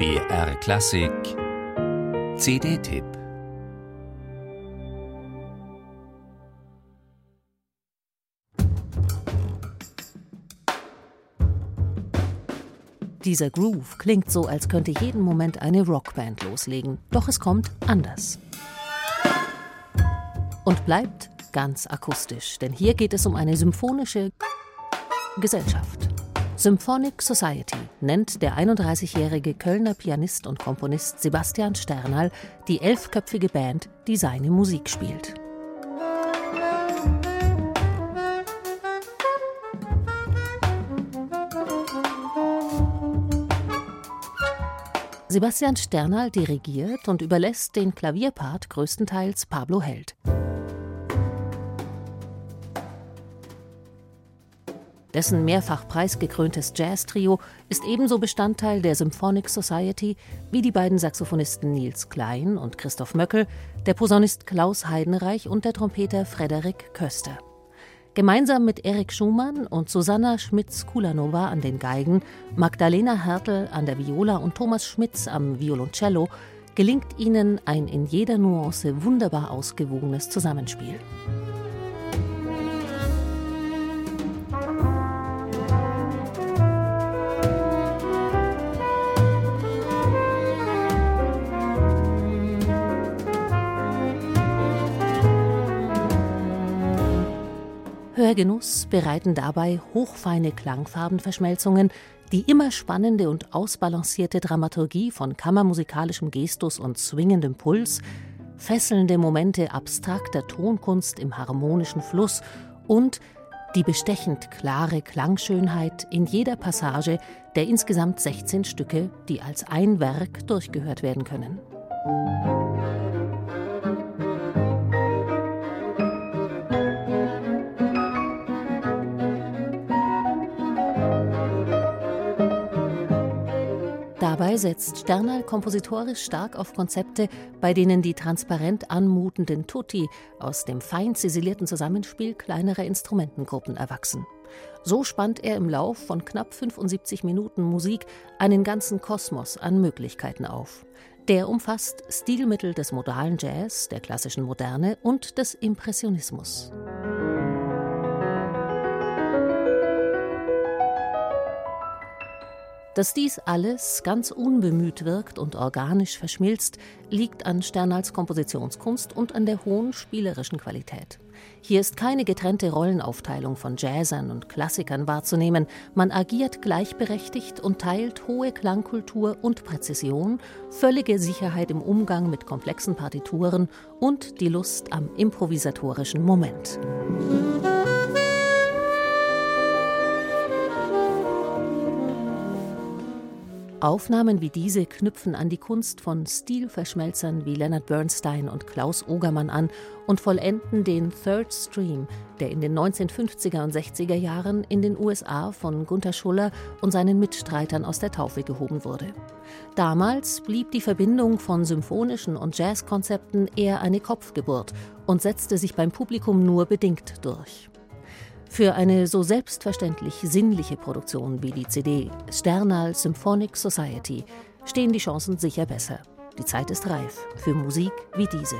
BR Klassik CD-Tipp Dieser Groove klingt so, als könnte jeden Moment eine Rockband loslegen, doch es kommt anders. Und bleibt ganz akustisch, denn hier geht es um eine symphonische Gesellschaft. Symphonic Society nennt der 31-jährige Kölner Pianist und Komponist Sebastian Sternal die elfköpfige Band, die seine Musik spielt. Sebastian Sternal dirigiert und überlässt den Klavierpart größtenteils Pablo Held. Dessen mehrfach preisgekröntes Jazz-Trio ist ebenso Bestandteil der Symphonic Society wie die beiden Saxophonisten Nils Klein und Christoph Möckel, der Posaunist Klaus Heidenreich und der Trompeter Frederik Köster. Gemeinsam mit Erik Schumann und Susanna Schmitz-Kulanova an den Geigen, Magdalena Hertel an der Viola und Thomas Schmitz am Violoncello gelingt ihnen ein in jeder Nuance wunderbar ausgewogenes Zusammenspiel. Hörgenuss bereiten dabei hochfeine Klangfarbenverschmelzungen, die immer spannende und ausbalancierte Dramaturgie von kammermusikalischem Gestus und swingendem Puls, fesselnde Momente abstrakter Tonkunst im harmonischen Fluss und die bestechend klare Klangschönheit in jeder Passage der insgesamt 16 Stücke, die als ein Werk durchgehört werden können. Dabei setzt Sternal kompositorisch stark auf Konzepte, bei denen die transparent anmutenden Tutti aus dem fein ziselierten Zusammenspiel kleinerer Instrumentengruppen erwachsen. So spannt er im Lauf von knapp 75 Minuten Musik einen ganzen Kosmos an Möglichkeiten auf. Der umfasst Stilmittel des modalen Jazz, der klassischen Moderne und des Impressionismus. Dass dies alles ganz unbemüht wirkt und organisch verschmilzt, liegt an Sternals Kompositionskunst und an der hohen spielerischen Qualität. Hier ist keine getrennte Rollenaufteilung von Jazzern und Klassikern wahrzunehmen. Man agiert gleichberechtigt und teilt hohe Klangkultur und Präzision, völlige Sicherheit im Umgang mit komplexen Partituren und die Lust am improvisatorischen Moment. Aufnahmen wie diese knüpfen an die Kunst von Stilverschmelzern wie Leonard Bernstein und Klaus Ogermann an und vollenden den Third Stream, der in den 1950er und 60er Jahren in den USA von Gunther Schuller und seinen Mitstreitern aus der Taufe gehoben wurde. Damals blieb die Verbindung von symphonischen und Jazzkonzepten eher eine Kopfgeburt und setzte sich beim Publikum nur bedingt durch. Für eine so selbstverständlich sinnliche Produktion wie die CD Sternal Symphonic Society stehen die Chancen sicher besser. Die Zeit ist reif für Musik wie diese.